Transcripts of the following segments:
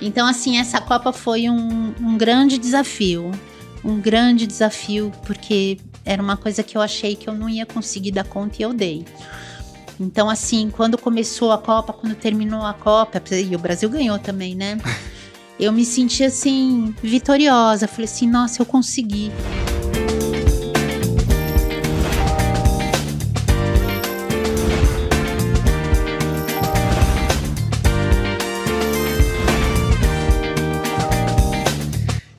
Então, assim, essa Copa foi um, um grande desafio. Um grande desafio, porque era uma coisa que eu achei que eu não ia conseguir dar conta e eu dei. Então, assim, quando começou a Copa, quando terminou a Copa, e o Brasil ganhou também, né? Eu me senti assim, vitoriosa. Falei assim, nossa, eu consegui.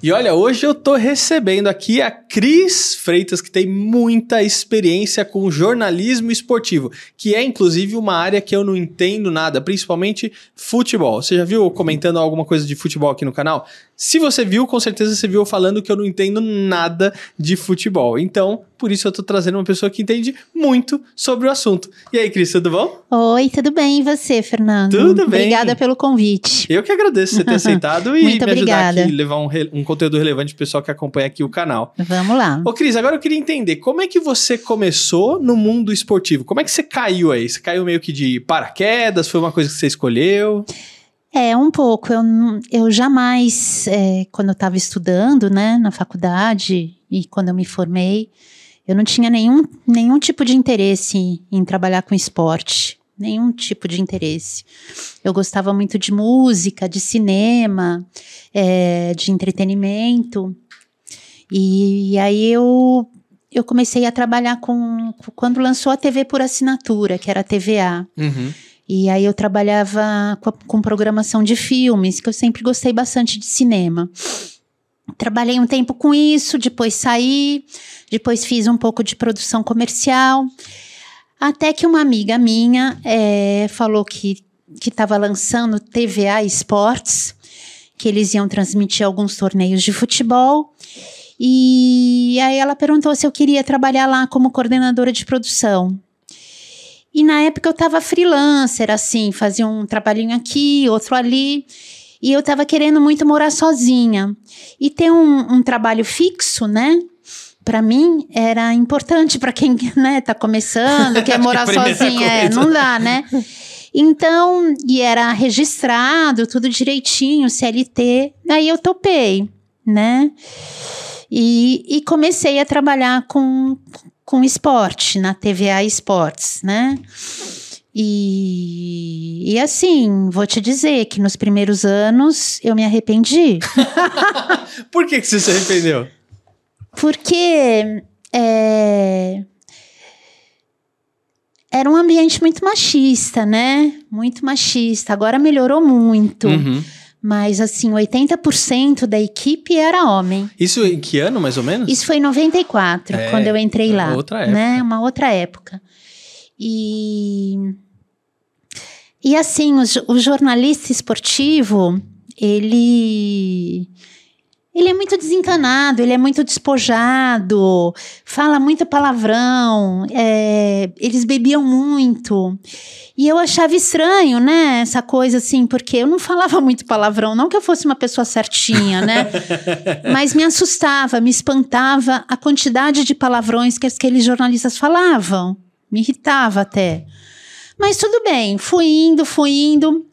E olha, hoje eu tô recebendo aqui a Cris Freitas, que tem muita experiência com jornalismo esportivo, que é inclusive uma área que eu não entendo nada, principalmente futebol. Você já viu comentando alguma coisa de futebol aqui no canal? Se você viu, com certeza você viu falando que eu não entendo nada de futebol. Então, por isso eu tô trazendo uma pessoa que entende muito sobre o assunto. E aí, Cris, tudo bom? Oi, tudo bem? E você, Fernando? Tudo bem. Obrigada pelo convite. Eu que agradeço você ter aceitado e Muito me ajudar obrigada. aqui, levar um, um conteúdo relevante pro pessoal que acompanha aqui o canal. Vamos lá. Ô, Cris, agora eu queria entender como é que você começou no mundo esportivo? Como é que você caiu aí? Você caiu meio que de paraquedas? Foi uma coisa que você escolheu? É, um pouco. Eu, eu jamais, é, quando eu estava estudando, né, na faculdade e quando eu me formei, eu não tinha nenhum, nenhum tipo de interesse em, em trabalhar com esporte. Nenhum tipo de interesse. Eu gostava muito de música, de cinema, é, de entretenimento. E, aí eu, eu comecei a trabalhar com. Quando lançou a TV por assinatura, que era a TVA. Uhum. E aí eu trabalhava com, a- com programação de filmes, que eu sempre gostei bastante de cinema. Trabalhei um tempo com isso, depois saí, depois fiz um pouco de produção comercial. Até que uma amiga minha eh, falou que estava lançando TVA Esportes, que eles iam transmitir alguns torneios de futebol. E aí ela perguntou se eu queria trabalhar lá como coordenadora de produção. E na época eu tava freelancer, assim, fazia um trabalhinho aqui, outro ali. E eu tava querendo muito morar sozinha. E ter um, um trabalho fixo, né? Pra mim era importante pra quem né, tá começando, quer morar sozinha. É, não dá, né? Então, e era registrado, tudo direitinho, CLT. Aí eu topei, né? E, e comecei a trabalhar com, com esporte, na TVA Esportes, né? E, e assim, vou te dizer que nos primeiros anos eu me arrependi. Por que, que você se arrependeu? Porque é, era um ambiente muito machista, né? Muito machista. Agora melhorou muito. Uhum. Mas assim, 80% da equipe era homem. Isso em que ano, mais ou menos? Isso foi em 94, É, quando eu entrei é lá. outra época. Né? Uma outra época. E. E assim, o, o jornalista esportivo, ele. Ele é muito desencanado, ele é muito despojado, fala muito palavrão, é, eles bebiam muito. E eu achava estranho, né? Essa coisa assim, porque eu não falava muito palavrão, não que eu fosse uma pessoa certinha, né? Mas me assustava, me espantava a quantidade de palavrões que aqueles jornalistas falavam. Me irritava até. Mas tudo bem, fui indo, fui indo,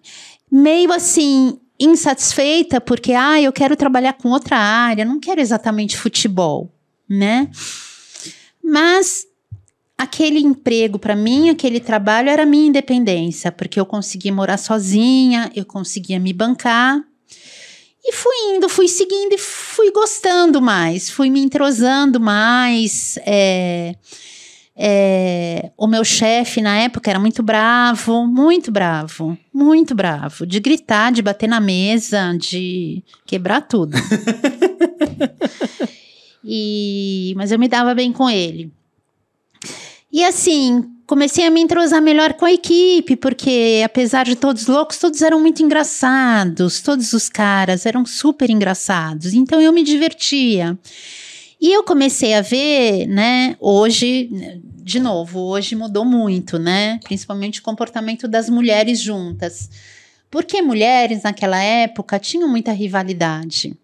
meio assim, insatisfeita, porque, ah, eu quero trabalhar com outra área, não quero exatamente futebol, né? Mas aquele emprego para mim, aquele trabalho era minha independência, porque eu conseguia morar sozinha, eu conseguia me bancar. E fui indo, fui seguindo e fui gostando mais, fui me entrosando mais. é, é, o meu chefe na época era muito bravo, muito bravo, muito bravo, de gritar, de bater na mesa, de quebrar tudo. e, mas eu me dava bem com ele. E assim, comecei a me entrosar melhor com a equipe, porque apesar de todos loucos, todos eram muito engraçados, todos os caras eram super engraçados, então eu me divertia. E eu comecei a ver, né, hoje, de novo, hoje mudou muito, né, principalmente o comportamento das mulheres juntas. Porque mulheres naquela época tinham muita rivalidade.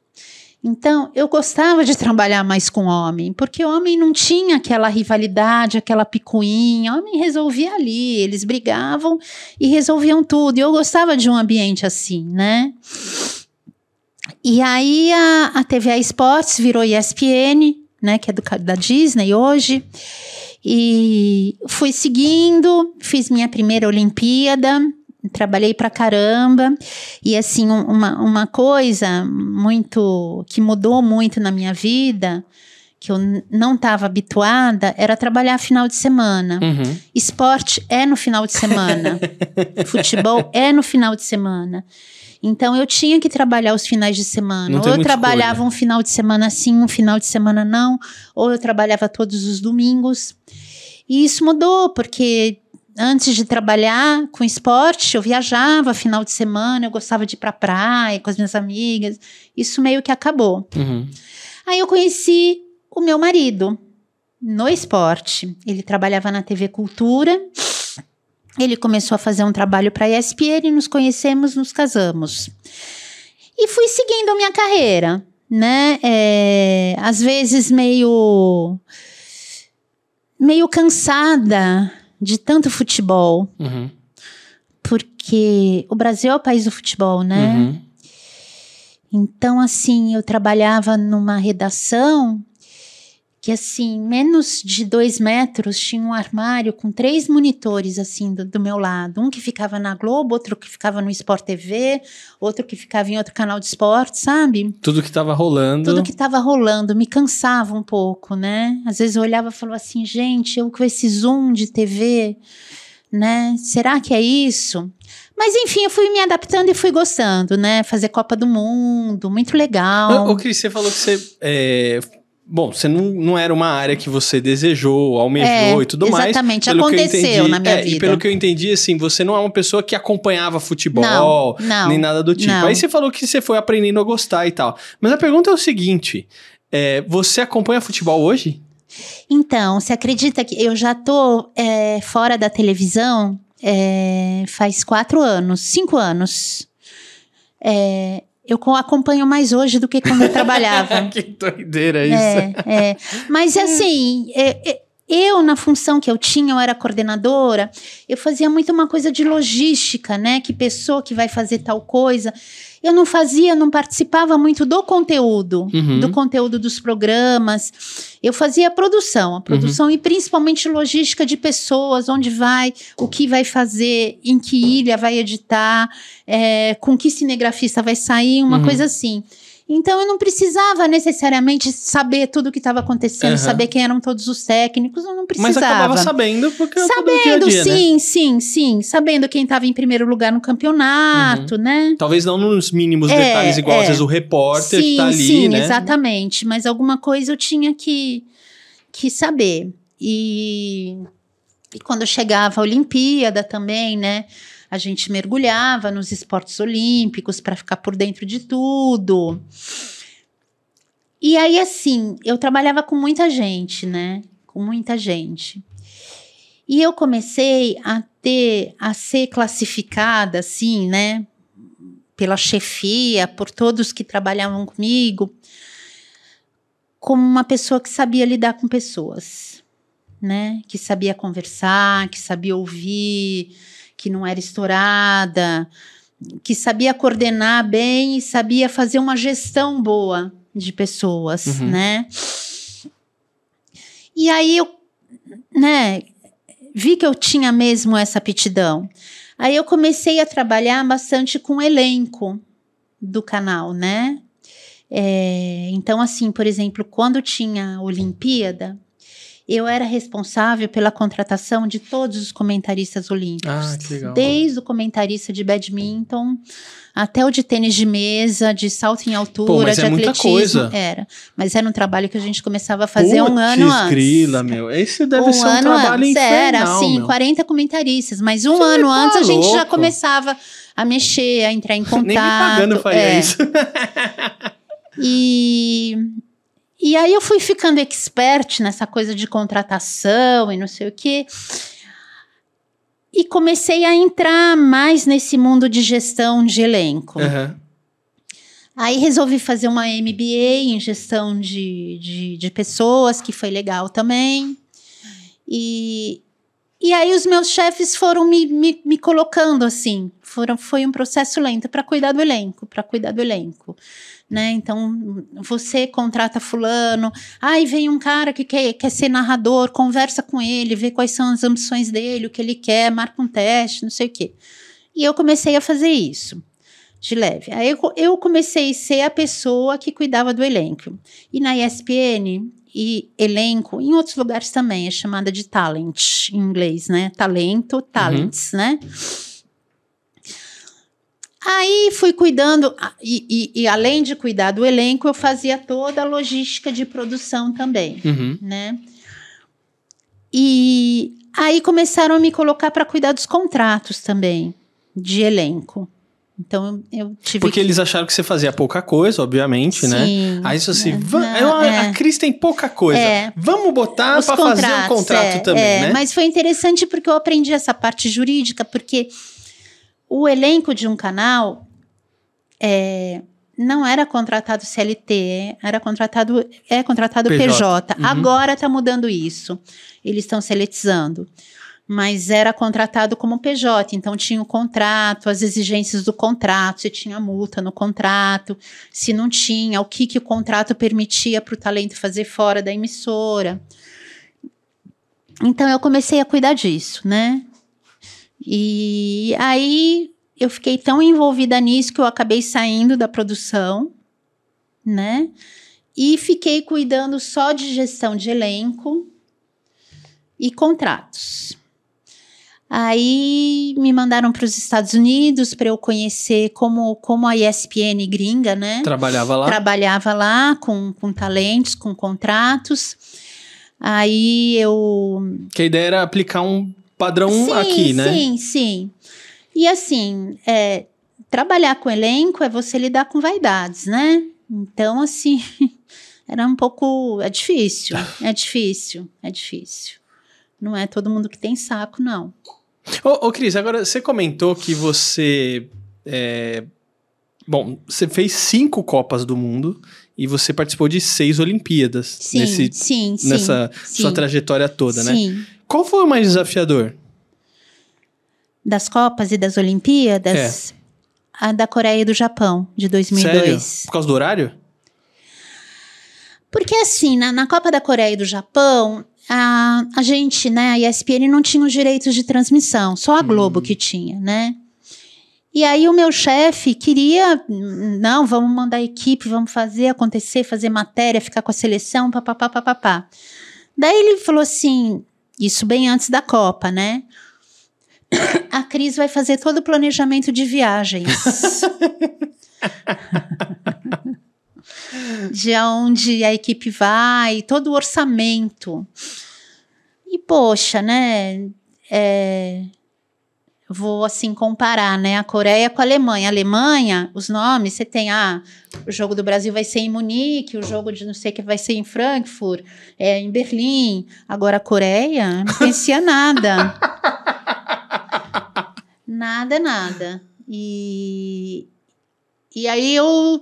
Então, eu gostava de trabalhar mais com homem, porque o homem não tinha aquela rivalidade, aquela picuinha. Homem resolvia ali, eles brigavam e resolviam tudo. E eu gostava de um ambiente assim, né? E aí a, a TVA Esportes virou ESPN, né, que é do, da Disney hoje. E fui seguindo, fiz minha primeira Olimpíada, trabalhei pra caramba. E assim, uma, uma coisa muito que mudou muito na minha vida, que eu não estava habituada, era trabalhar final de semana. Uhum. Esporte é no final de semana. Futebol é no final de semana. Então eu tinha que trabalhar os finais de semana. Ou eu trabalhava escolha. um final de semana sim, um final de semana não, ou eu trabalhava todos os domingos. E isso mudou, porque antes de trabalhar com esporte, eu viajava final de semana, eu gostava de ir pra praia com as minhas amigas. Isso meio que acabou. Uhum. Aí eu conheci o meu marido no esporte. Ele trabalhava na TV Cultura. Ele começou a fazer um trabalho para a ESPN, nos conhecemos, nos casamos. E fui seguindo a minha carreira, né? É, às vezes meio meio cansada de tanto futebol, Uhum. porque o Brasil é o país do futebol, né? Uhum. Então, assim, eu trabalhava numa redação que, assim, menos de dois metros tinha um armário com três monitores, assim, do, do meu lado. Um que ficava na Globo, outro que ficava no Sport TV, outro que ficava em outro canal de esporte, sabe? Tudo que tava rolando. Tudo que estava rolando me cansava um pouco, né? Às vezes eu olhava e falava assim, gente, eu com esse zoom de TV, né? Será que é isso? Mas enfim, eu fui me adaptando e fui gostando, né? Fazer Copa do Mundo, muito legal. Ô, Cris, você falou que você. é, Bom, você não, não era uma área que você desejou, almejou É, e tudo mais. exatamente, Pelo que eu aconteceu entendi- na minha é, E vida. pelo que eu entendi, assim, você não é uma pessoa que acompanhava futebol, Não, não, nem nada do tipo. não. Aí você falou que você foi aprendendo a gostar e tal. Mas a pergunta é o seguinte: é, você acompanha futebol hoje? Então, você acredita que eu já tô é, fora da televisão é, faz quatro anos, cinco anos. É, eu co- acompanho mais hoje do que quando eu trabalhava. que doideira isso. É, é. Mas assim, é, é, eu, na função que eu tinha, eu era coordenadora, eu fazia muito uma coisa de logística, né? Que pessoa que vai fazer tal coisa. Eu não fazia, não participava muito do conteúdo, Uhum. do conteúdo dos programas. Eu fazia a produção, a produção e principalmente logística de pessoas, onde vai, o que vai fazer, em que ilha vai editar, é, com que cinegrafista vai sair, uma Uhum. coisa assim. Então eu não precisava necessariamente saber tudo o que estava acontecendo, Aham. saber quem eram todos os técnicos, eu não precisava. Mas acabava sabendo porque eu Sabendo, do dia dia, né? sim, sim, sim. Sabendo quem estava em primeiro lugar no campeonato, né? Talvez não nos mínimos É, detalhes, igual é. às vezes o repórter que sim, tá ali, sim, né? exatamente. Mas alguma coisa eu tinha que, que saber. E, e quando chegava a Olimpíada também, né? A gente mergulhava nos esportes olímpicos para ficar por dentro de tudo. E aí, assim, eu trabalhava com muita gente, né? Com muita gente. E eu comecei a ter, a ser classificada, assim, né? Pela chefia, por todos que trabalhavam comigo, como uma pessoa que sabia lidar com pessoas, né? Que sabia conversar, que sabia ouvir, que não era estourada, que sabia coordenar bem e sabia fazer uma gestão boa de pessoas, Uhum. né? E aí eu, né, vi que eu tinha mesmo essa aptidão. Aí eu comecei a trabalhar bastante com o elenco do canal, né? É, então, assim, por exemplo, quando tinha Olimpíada, eu era responsável pela contratação de todos os comentaristas olímpicos. Ah, que legal. Desde o comentarista de badminton até o de tênis de mesa, de salto em altura, Pô, mas de é muita atletismo. coisa. Era. Mas era um trabalho que a gente começava a fazer um Putz, ano antes. grila, meu. Esse deve um ser um ano trabalho antes, infernal, era assim, meu. 40 comentaristas, mas um Você ano tá antes a gente já louco. começava a mexer, a entrar em contato. Nem me pagando faria é. isso. E, e aí eu fui ficando expert nessa coisa de contratação e não sei o quê. E comecei a entrar mais nesse mundo de gestão de elenco. Aham. Aí resolvi fazer uma MBA em gestão de, de, de pessoas, que foi legal também. E, E aí os meus chefes foram me, me, me colocando assim. Foram, foi um processo lento para cuidar do elenco, para cuidar do elenco. Né? Então, você contrata fulano, aí vem um cara que quer, quer ser narrador, conversa com ele, vê quais são as ambições dele, o que ele quer, marca um teste, não sei o quê. E eu comecei a fazer isso de leve. Aí eu, eu comecei a ser a pessoa que cuidava do elenco. E na ESPN, e elenco, em outros lugares também, é chamada de talent, em inglês, né? Talento, talents, uhum. né? Aí fui cuidando, e, e, e, além de cuidar do elenco, eu fazia toda a logística de produção também, uhum. né? E aí começaram a me colocar para cuidar dos contratos também, de elenco. Então eu tive. Porque que... eles acharam que você fazia pouca coisa, obviamente, né? Sim, né? Aí isso assim, é, é. a Cris tem pouca coisa. É. Vamos botar para fazer um contrato é, também, é. né? Mas foi interessante porque eu aprendi essa parte jurídica, porque o elenco de um canal é, não era contratado CLT, era contratado é contratado PJ. PJ. Uhum. Agora está mudando isso. Eles estão seletizando mas era contratado como PJ, então tinha o contrato, as exigências do contrato, se tinha multa no contrato, se não tinha, o que, que o contrato permitia para o talento fazer fora da emissora. Então eu comecei a cuidar disso, né? E aí eu fiquei tão envolvida nisso que eu acabei saindo da produção, né? E fiquei cuidando só de gestão de elenco e contratos. Aí me mandaram para os Estados Unidos para eu conhecer como, como a ESPN gringa, né? Trabalhava lá? Trabalhava lá com, com talentos, com contratos. Aí eu. Que a ideia era aplicar um padrão sim, aqui, né? Sim, sim. E assim, é, trabalhar com elenco é você lidar com vaidades, né? Então, assim, era um pouco. É difícil, é difícil, é difícil. Não é todo mundo que tem saco, não. Ô, ô Cris, agora você comentou que você. É... Bom, você fez cinco Copas do Mundo e você participou de seis Olimpíadas sim, nesse, sim, nessa sim, sua trajetória toda, né? Sim. Qual foi o mais desafiador? Das Copas e das Olimpíadas? É. A da Coreia e do Japão, de 2002. Sério? Por causa do horário? Porque assim, na, na Copa da Coreia e do Japão, a, a gente, né, a ESPN não tinha os direitos de transmissão, só a Globo hum. que tinha, né? E aí o meu chefe queria, não, vamos mandar equipe, vamos fazer acontecer, fazer matéria, ficar com a seleção, papapá, papapá. Daí ele falou assim, isso bem antes da Copa, né? A Cris vai fazer todo o planejamento de viagens. de onde a equipe vai, todo o orçamento. E, poxa, né? É, vou assim comparar, né? A Coreia com a Alemanha. A Alemanha, os nomes, você tem, ah, o jogo do Brasil vai ser em Munique, o jogo de não sei o que vai ser em Frankfurt, é, em Berlim. Agora a Coreia, não conhecia nada. nada, nada. E, e aí eu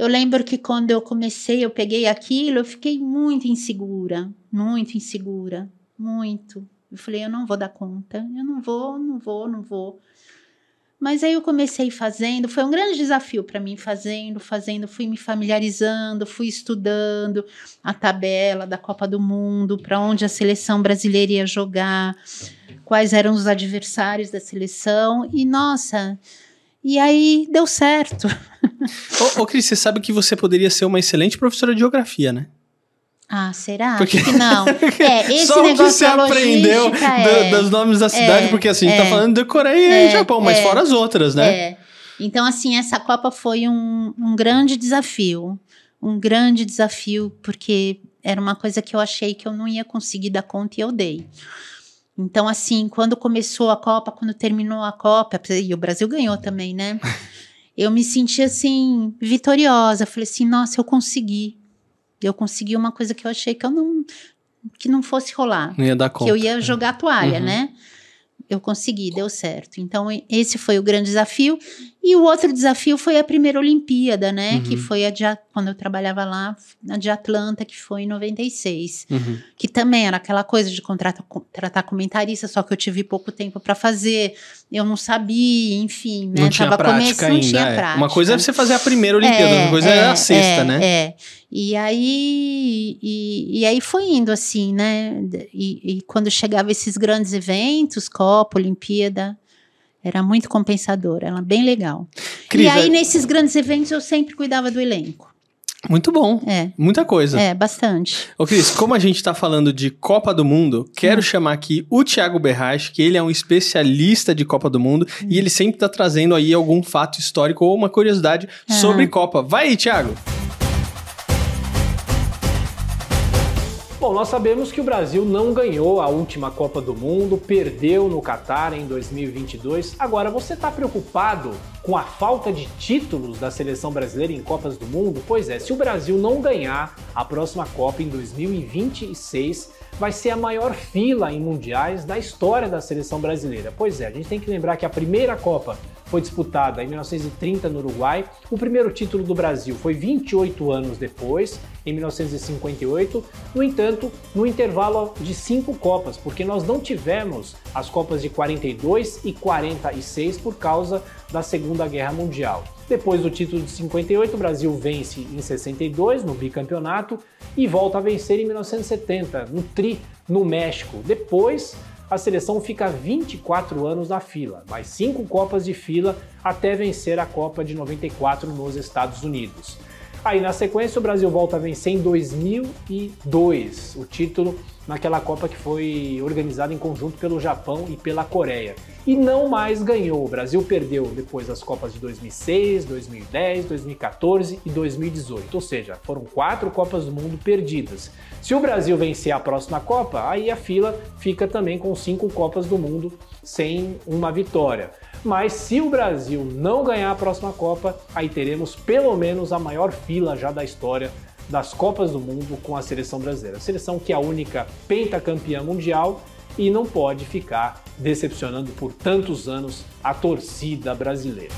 eu lembro que quando eu comecei, eu peguei aquilo, eu fiquei muito insegura, muito insegura, muito. Eu falei, eu não vou dar conta, eu não vou, não vou, não vou. Mas aí eu comecei fazendo, foi um grande desafio para mim, fazendo, fazendo, fui me familiarizando, fui estudando a tabela da Copa do Mundo, para onde a seleção brasileira ia jogar, quais eram os adversários da seleção, e nossa, e aí deu certo. ô, ô, Cris, você sabe que você poderia ser uma excelente professora de geografia, né? Ah, será? Porque que não. É, esse Só negócio que você aprendeu é, dos nomes da cidade, é, porque assim, a gente tá é, falando de Coreia e é, Japão, mas é, fora as outras, né? É. Então, assim, essa Copa foi um, um grande desafio. Um grande desafio, porque era uma coisa que eu achei que eu não ia conseguir dar conta e eu dei. Então, assim, quando começou a Copa, quando terminou a Copa, e o Brasil ganhou também, né? Eu me senti assim, vitoriosa. Falei assim, nossa, eu consegui. Eu consegui uma coisa que eu achei que eu não que não fosse rolar. Não ia dar conta. Que eu ia jogar a toalha, uhum. né? Eu consegui, deu certo. Então, esse foi o grande desafio. E o outro desafio foi a primeira Olimpíada, né? Uhum. Que foi a de, quando eu trabalhava lá, a de Atlanta, que foi em 96. Uhum. Que também era aquela coisa de contratar, tratar comentarista, só que eu tive pouco tempo para fazer. Eu não sabia, enfim, né? Não tinha Tava prática ainda. não tinha é. prática. Uma coisa é você fazer a primeira Olimpíada, outra coisa é, a sexta, é, né? É. E aí, e, e aí foi indo assim, né? E, e quando chegava esses grandes eventos, Copa, Olimpíada, era muito compensador, era bem legal. Cris, e aí, é- nesses grandes eventos, eu sempre cuidava do elenco. Muito bom. É, Muita coisa. é, bastante. Ô, Cris, como a gente tá falando de Copa do Mundo, Hum. quero chamar aqui o Thiago Berrache, que ele é um especialista de Copa do Mundo Hum. e ele sempre tá trazendo aí algum fato histórico ou uma curiosidade Aham. sobre Copa. Vai aí, Thiago! Bom, nós sabemos que o Brasil não ganhou a última Copa do Mundo, perdeu no Catar em 2022. Agora, você está preocupado com a falta de títulos da seleção brasileira em Copas do Mundo? Pois é, se o Brasil não ganhar a próxima Copa em 2026, vai ser a maior fila em mundiais da história da seleção brasileira. Pois é, a gente tem que lembrar que a primeira Copa foi disputada em 1930 no Uruguai. O primeiro título do Brasil foi 28 anos depois, em 1958. No entanto, no intervalo de cinco Copas, porque nós não tivemos as Copas de 42 e 46 por causa da Segunda Guerra Mundial. Depois do título de 58, o Brasil vence em 62 no bicampeonato e volta a vencer em 1970 no Tri no México. Depois a seleção fica 24 anos na fila, mais cinco Copas de fila até vencer a Copa de 94 nos Estados Unidos. Aí na sequência o Brasil volta a vencer em 2002 o título naquela Copa que foi organizada em conjunto pelo Japão e pela Coreia. E não mais ganhou. O Brasil perdeu depois as Copas de 2006, 2010, 2014 e 2018. Ou seja, foram quatro Copas do Mundo perdidas. Se o Brasil vencer a próxima Copa, aí a fila fica também com cinco Copas do Mundo sem uma vitória. Mas se o Brasil não ganhar a próxima Copa, aí teremos pelo menos a maior fila já da história das Copas do Mundo com a seleção brasileira. A seleção que é a única pentacampeã mundial e não pode ficar decepcionando por tantos anos a torcida brasileira.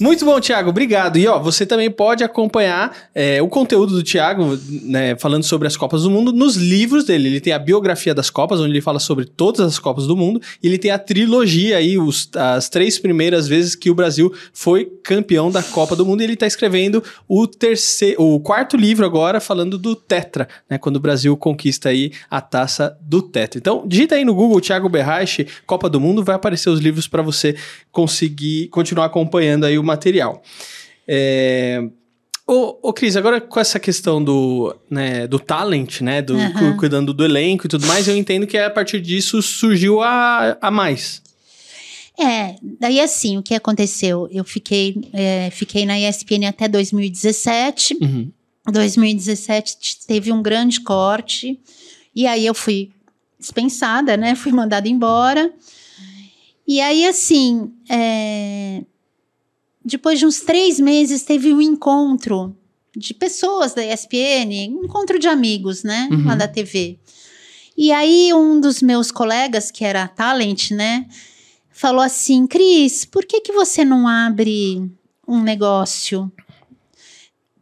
Muito bom, Thiago, obrigado. E ó, você também pode acompanhar é, o conteúdo do Thiago, né, falando sobre as Copas do Mundo, nos livros dele. Ele tem a biografia das Copas, onde ele fala sobre todas as Copas do Mundo, e ele tem a trilogia aí, os- as três primeiras vezes que o Brasil foi campeão da Copa do Mundo. E ele está escrevendo o terceiro, o quarto livro agora, falando do Tetra, né, quando o Brasil conquista aí a taça do Tetra. Então, digita aí no Google Thiago Berrache, Copa do Mundo, vai aparecer os livros para você conseguir continuar acompanhando aí o material. É... Ô, ô, Cris, agora com essa questão do, né, do talent, né, do, cu- cuidando do elenco e tudo mais, eu entendo que a partir disso surgiu a, a mais. É, daí assim, o que aconteceu? Eu fiquei, é, fiquei na ESPN até 2017. Uhum. 2017 t- teve um grande corte. E aí eu fui dispensada, né? Fui mandada embora. E aí, assim, é, depois de uns três meses, teve um encontro de pessoas da ESPN, um encontro de amigos, né? Uhum. Lá da TV. E aí, um dos meus colegas, que era talent, né? Falou assim: Cris, por que, que você não abre um negócio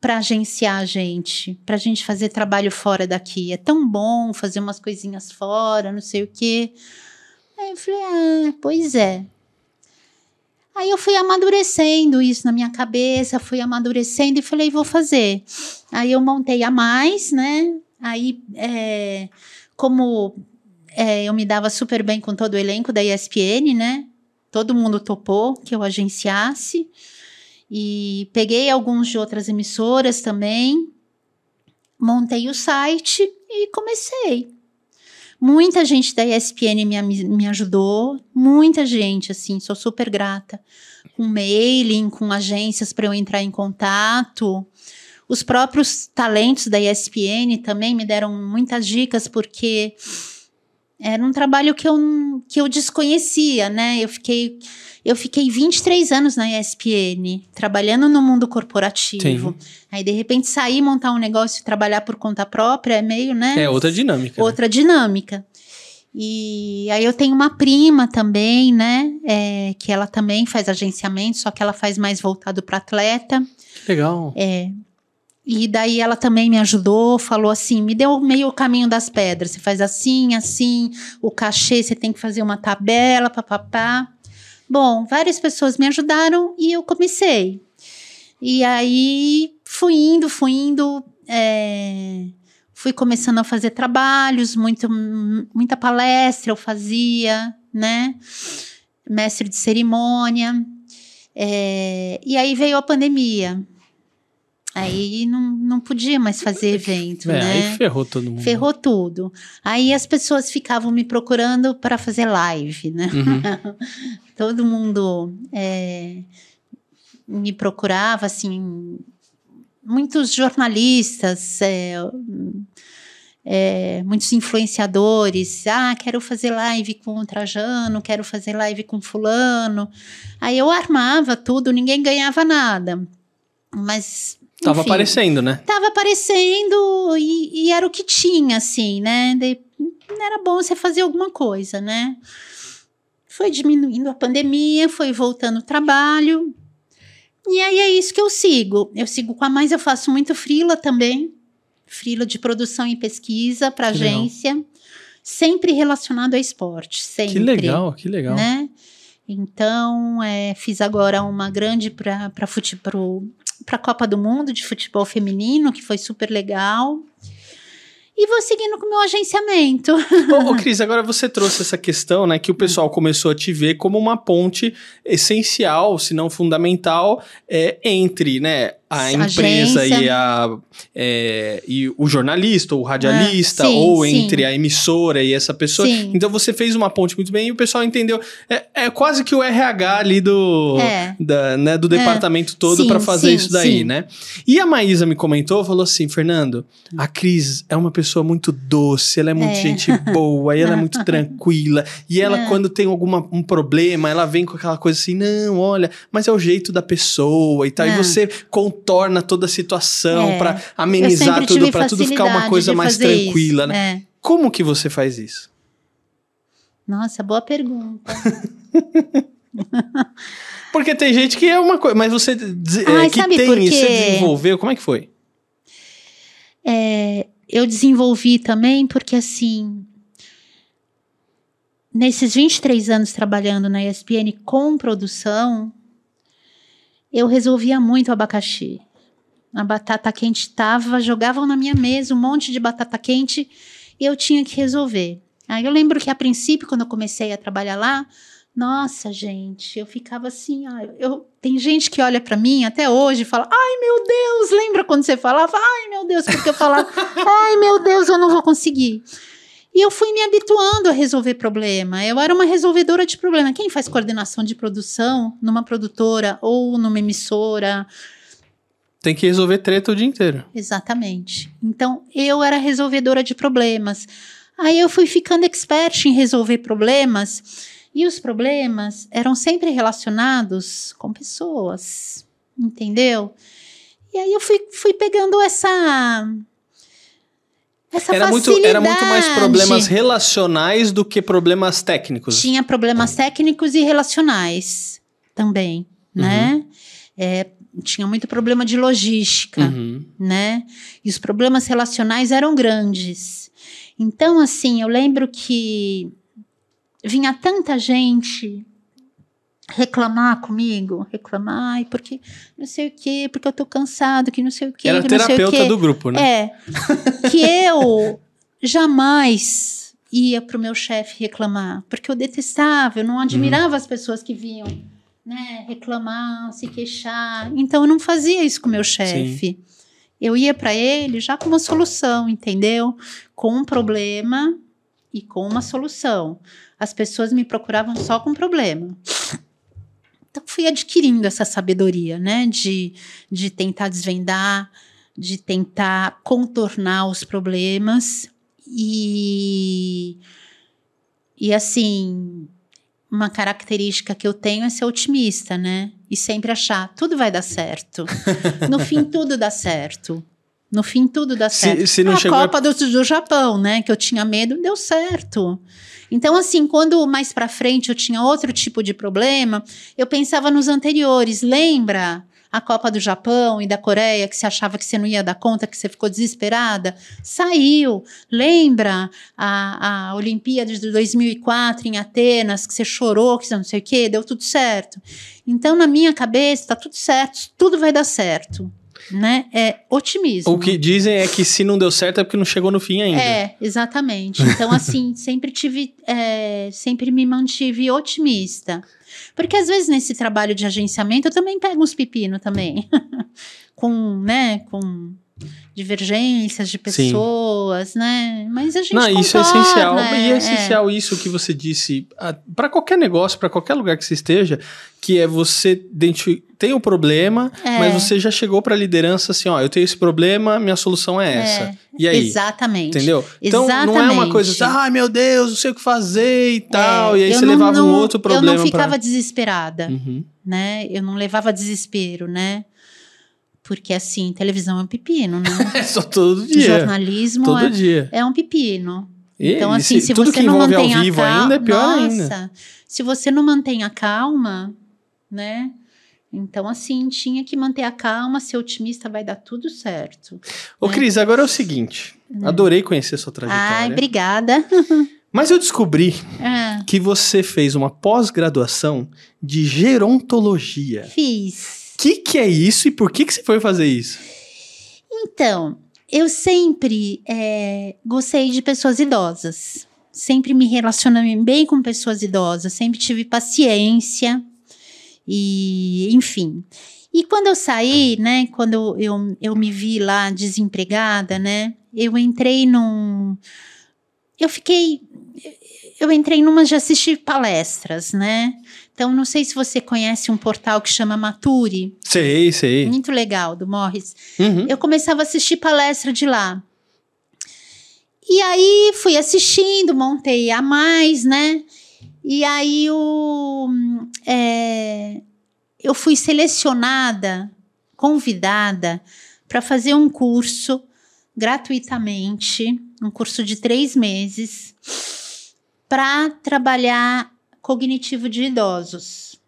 para agenciar a gente, para a gente fazer trabalho fora daqui. É tão bom fazer umas coisinhas fora, não sei o quê. Aí eu falei, ah, pois é. Aí eu fui amadurecendo isso na minha cabeça, fui amadurecendo e falei, vou fazer. Aí eu montei a mais, né? Aí, é, como é, eu me dava super bem com todo o elenco da ESPN, né? Todo mundo topou que eu agenciasse. E peguei alguns de outras emissoras também, montei o site e comecei. Muita gente da ESPN me, me ajudou, muita gente, assim, sou super grata. Com mailing, com agências para eu entrar em contato. Os próprios talentos da ESPN também me deram muitas dicas, porque era um trabalho que eu, que eu desconhecia, né? Eu fiquei, eu fiquei 23 anos na ESPN, trabalhando no mundo corporativo. Aí, de repente, sair, montar um negócio e trabalhar por conta própria é meio, né? É outra dinâmica. né? outra dinâmica. E aí eu tenho uma prima também, né? É, que ela também faz agenciamento, só que ela faz mais voltado para atleta. Legal. É. E daí ela também me ajudou, falou assim, me deu meio o caminho das pedras. Você faz assim, assim, o cachê você tem que fazer uma tabela, papapá. Bom, várias pessoas me ajudaram e eu comecei. E aí fui indo, fui indo, é, fui começando a fazer trabalhos, muito, muita palestra eu fazia, né? Mestre de cerimônia. É, e aí veio a pandemia. Aí não, não podia mais fazer evento, É, né? aí ferrou todo mundo. Ferrou tudo. Aí as pessoas ficavam me procurando para fazer live, né? Uhum. Todo mundo é, me procurava, assim, muitos jornalistas, é, é, muitos influenciadores. Ah, quero fazer live com o Trajano, quero fazer live com fulano. Aí eu armava tudo, ninguém ganhava nada. Mas. Tava enfim, aparecendo, né? Tava aparecendo e, e era o que tinha, assim, né? De, era bom você fazer alguma coisa, né? Foi diminuindo a pandemia, foi voltando o trabalho. E aí é isso que eu sigo. Eu sigo com a mais, eu faço muito frila também. Frila de produção e pesquisa para Que legal. agência. Sempre relacionado a esporte, sempre. Que legal, que legal. Né? Então, é, fiz agora uma grande para a Copa do Mundo de futebol feminino, que foi super legal. E vou seguindo com o meu agenciamento. Ô, ô, Cris, agora você trouxe essa questão, né, que o pessoal começou a te ver como uma ponte essencial, se não fundamental, é, entre, né, a empresa Agência. e, a, é, e o jornalista, ou o radialista, Ah, sim, ou sim. entre a emissora e essa pessoa. Sim. Então você fez uma ponte muito bem e o pessoal entendeu. É, é quase que o RH ali do, É. da, né, do departamento todo para fazer isso daí, né? E a Maísa me comentou, falou assim, Fernando, a Cris é uma pessoa muito doce, ela é muito É. gente boa, e ela é muito tranquila. E ela, É. quando tem alguma, um problema, ela vem com aquela coisa assim, não, olha, mas é o jeito da pessoa e tal. E É. você contorna toda a situação É. Eu amenizar tudo, pra tudo ficar uma coisa mais fazer isso. tranquila, né? É. Como que você faz isso? Nossa, boa pergunta. Porque tem gente que é uma coisa, mas você des- Ai, é, que tem por isso, você desenvolveu, como é que foi? É, eu desenvolvi também porque, assim, nesses 23 anos trabalhando na ESPN com produção, eu resolvia muito o abacaxi. A batata quente tava, jogavam na minha mesa um monte de batata quente e eu tinha que resolver. Aí eu lembro que a princípio, quando eu comecei a trabalhar lá, nossa, gente, eu ficava assim, ah, eu, tem gente que olha pra mim até hoje e fala, ai meu Deus, lembra quando você falava, ai meu Deus, porque eu falava, ai meu Deus, eu não vou conseguir. E eu fui me habituando a resolver problema. Eu era uma resolvedora de problema. Quem faz coordenação de produção numa produtora ou numa emissora, Tem que resolver treta o dia inteiro. Exatamente. Então, eu era resolvedora de problemas. Aí eu fui ficando expert em resolver problemas, e os problemas eram sempre relacionados com pessoas, entendeu? E aí eu fui, fui pegando essa. Essa Era muito, facilidade. era muito mais problemas relacionais do que problemas técnicos. Tinha problemas técnicos e relacionais também, né? É, tinha muito problema de logística Uhum. né? E os problemas relacionais eram grandes. Então, assim, eu lembro que vinha tanta gente reclamar comigo, reclamar, ai, porque não sei o quê, porque eu tô cansado, que não sei o quê, Era que terapeuta do grupo, né? É, que eu jamais ia pro meu chefe reclamar, porque eu detestava, eu não admirava as pessoas que vinham, né, reclamar, se queixar. Então eu não fazia isso com o meu chefe. Eu ia para ele já com uma solução, entendeu? Com um problema e com uma solução. As pessoas me procuravam só com problema. Então fui adquirindo essa sabedoria, né, de, de tentar desvendar, de tentar contornar os problemas e e assim uma característica que eu tenho é ser otimista, né? E sempre achar tudo vai dar certo. No fim tudo dá certo, No fim, tudo dá Se- certo. se não a chegou a- Copa do, do Japão, né? Que eu tinha medo, deu certo. Então, assim, quando mais pra frente eu tinha outro tipo de problema, eu pensava nos anteriores. Lembra a Copa do Japão e da Coreia, que você achava que você não ia dar conta, que você ficou desesperada? Saiu. Lembra a, a Olimpíada de 2004 em Atenas, que você chorou, que você não sei o quê? Deu tudo certo. Então, na minha cabeça, tá tudo certo, tudo vai dar certo. Né? É otimismo. O que dizem é que se não deu certo é porque não chegou no fim ainda. É, exatamente. Então, assim, sempre tive, é, sempre me mantive otimista. Porque às vezes nesse trabalho de agenciamento eu também pego uns pepino também. com, né, com divergências de pessoas, né? Mas a gente Não, isso é essencial. é, e é essencial isso que você disse para qualquer negócio, para qualquer lugar que você esteja, que é você tem o problema, É. mas você já chegou para a liderança assim, ó, eu tenho esse problema, minha solução é essa. E aí? Exatamente. Entendeu? Então não é uma Exatamente. coisa assim, ai meu Deus, não sei o que fazer e tal. É, e aí eu você não- levava um não- outro problema Eu não ficava pra... desesperada. Uhum. né? Eu não levava desespero, né? Porque assim, televisão é um pepino, né? É só todo dia. Jornalismo Todo é, dia. é um pepino. E então, assim, se, tudo você não mantém a vivo calma, ainda é pior nossa, ainda. se você não mantém a calma, né? Então, assim, tinha que manter a calma, ser otimista, vai dar tudo certo. Ô, né? Cris, agora é o seguinte. Adorei conhecer sua trajetória. Ai, obrigada. Mas eu descobri Ah, que você fez uma pós-graduação de gerontologia. fiz. Que, que é isso e por que, que você foi fazer isso? Então, eu sempre é, gostei de pessoas idosas. Sempre me relacionei bem com pessoas idosas. Sempre tive paciência. E, enfim. E quando eu saí, né? Quando eu, eu, eu me vi lá desempregada, né? Eu entrei num. Eu fiquei. Eu entrei numa de assistir palestras, né? Então, não sei se você conhece um portal que chama Maturi. Sei, sei. Muito legal, do Morris Uhum. eu começava a assistir palestra de lá. E aí fui assistindo, montei a mais, né? E aí o, é, eu fui selecionada, convidada para fazer um curso gratuitamente, um curso de três meses, para trabalhar cognitivo de idosos.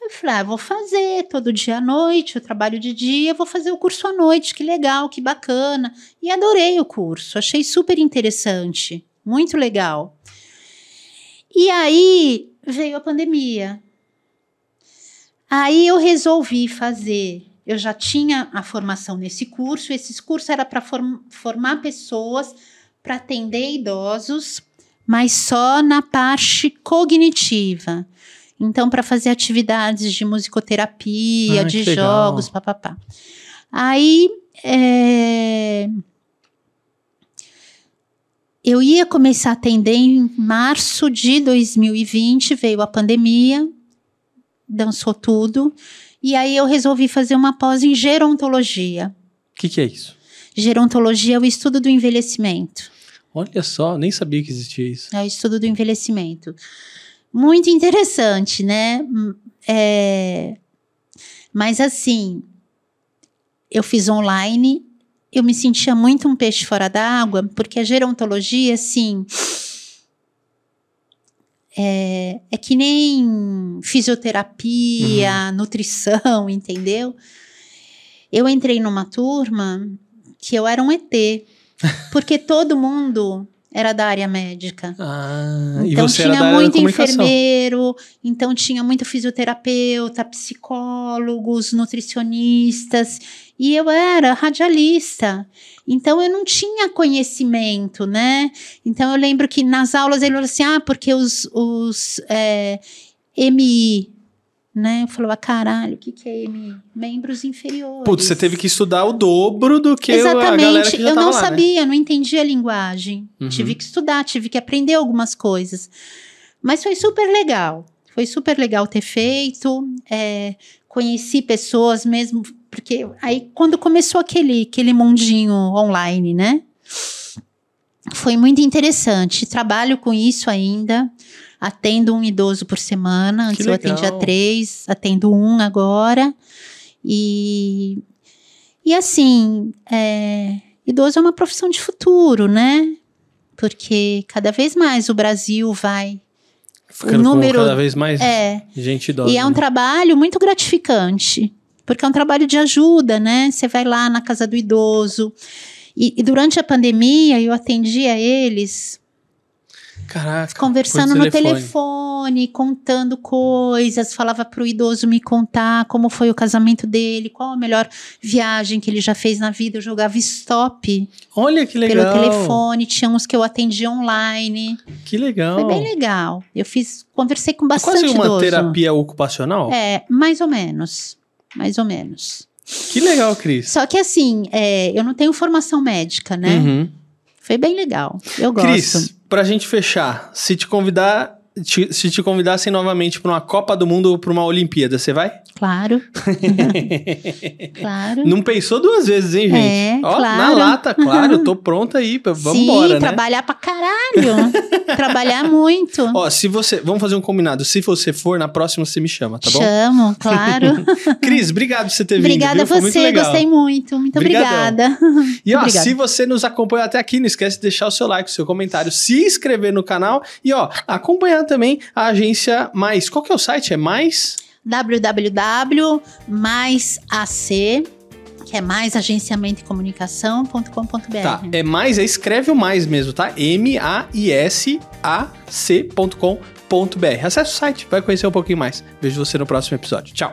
Eu falei, ah, vou fazer todo dia à noite, eu trabalho de dia, vou fazer o curso à noite, que legal, que bacana. E adorei o curso, achei super interessante, muito legal. E aí veio a pandemia. Aí eu resolvi fazer. Eu já tinha a formação nesse curso, esses cursos era para formar pessoas para atender idosos, mas só na parte cognitiva. Então, para fazer atividades de musicoterapia, Ah, de legal. jogos, papapá. Aí, é, eu ia começar a atender em março de 2020, veio a pandemia, dançou tudo. E aí eu resolvi fazer uma pós em gerontologia. O que, que é isso? Gerontologia é o estudo do envelhecimento. Olha só, nem sabia que existia isso. É o estudo do envelhecimento. Muito interessante, né? Hum, é, Mas assim, eu fiz online, eu me sentia muito um peixe fora d'água, porque a gerontologia, assim. É, é que nem fisioterapia, nutrição, entendeu? Eu entrei numa turma que eu era um ET, porque todo mundo era da área médica. Ah, Então tinha muito enfermeiro, então tinha muito fisioterapeuta, psicólogos, nutricionistas, e eu era radialista. Então eu não tinha conhecimento, né? Então eu lembro que nas aulas ele falou assim: ah, porque os, os é, MI, né? Eu falava, caralho, o que, que é MI? Membros inferiores. Putz, você teve que estudar o dobro do que a galera Exatamente, que já eu não lá, né? sabia, não entendia a linguagem. Uhum. Tive que estudar, tive que aprender algumas coisas. Mas foi super legal. Foi super legal ter feito. é, conheci pessoas mesmo, porque aí quando começou aquele, aquele mundinho online, né? Foi muito interessante. Trabalho com isso ainda. Atendo um idoso por semana. Antes eu atendia três, atendo um agora. E, E assim, é, idoso é uma profissão de futuro, né? Porque cada vez mais o Brasil vai. Ficando número- com cada vez mais É, gente idosa. e é um né? trabalho muito gratificante, porque é um trabalho de ajuda, né? Você vai lá na casa do idoso. E, e durante a pandemia, eu atendia eles Caraca. conversando no telefone, contando coisas, falava para o idoso me contar como foi o casamento dele, qual a melhor viagem que ele já fez na vida. Eu jogava stop Olha que legal. pelo telefone, tinha uns que eu atendia online. Que legal. Foi bem legal. Eu fiz, conversei com É bastante quase uma idoso. terapia ocupacional? É, mais ou menos. Mais ou menos. Que legal, Cris. Só que assim, é, eu não tenho formação médica, né? Uhum. Foi bem legal. Eu gosto. Cris, pra gente fechar, se te convidar, te- se te convidassem novamente pra uma Copa do Mundo ou pra uma Olimpíada, você vai? Claro. claro. Não pensou duas vezes, hein, gente? É, Ó, na claro. lata, claro, tô pronta aí, vamos embora, né? trabalhar pra caralho. trabalhar muito. Ó, se você, vamos fazer um combinado, se você for, na próxima você me chama, tá bom? Chamo, claro. Cris, obrigado por você ter vindo, obrigada a muito você, legal. gostei muito. Muito Obrigadão. obrigada. E ó, Obrigada. se você nos acompanhou até aqui, não esquece de deixar o seu like, o seu comentário, se inscrever no canal e ó, acompanhar também a agência Mais. Qual que é o site? É Mais? www.maisac, que é mais agenciamento e comunicação.com.br. Tá, é Mais, é escreve o Mais mesmo, tá? M-A-I-S-A-C.com.br. Acesse o site, vai conhecer um pouquinho mais. Vejo você no próximo episódio. Tchau.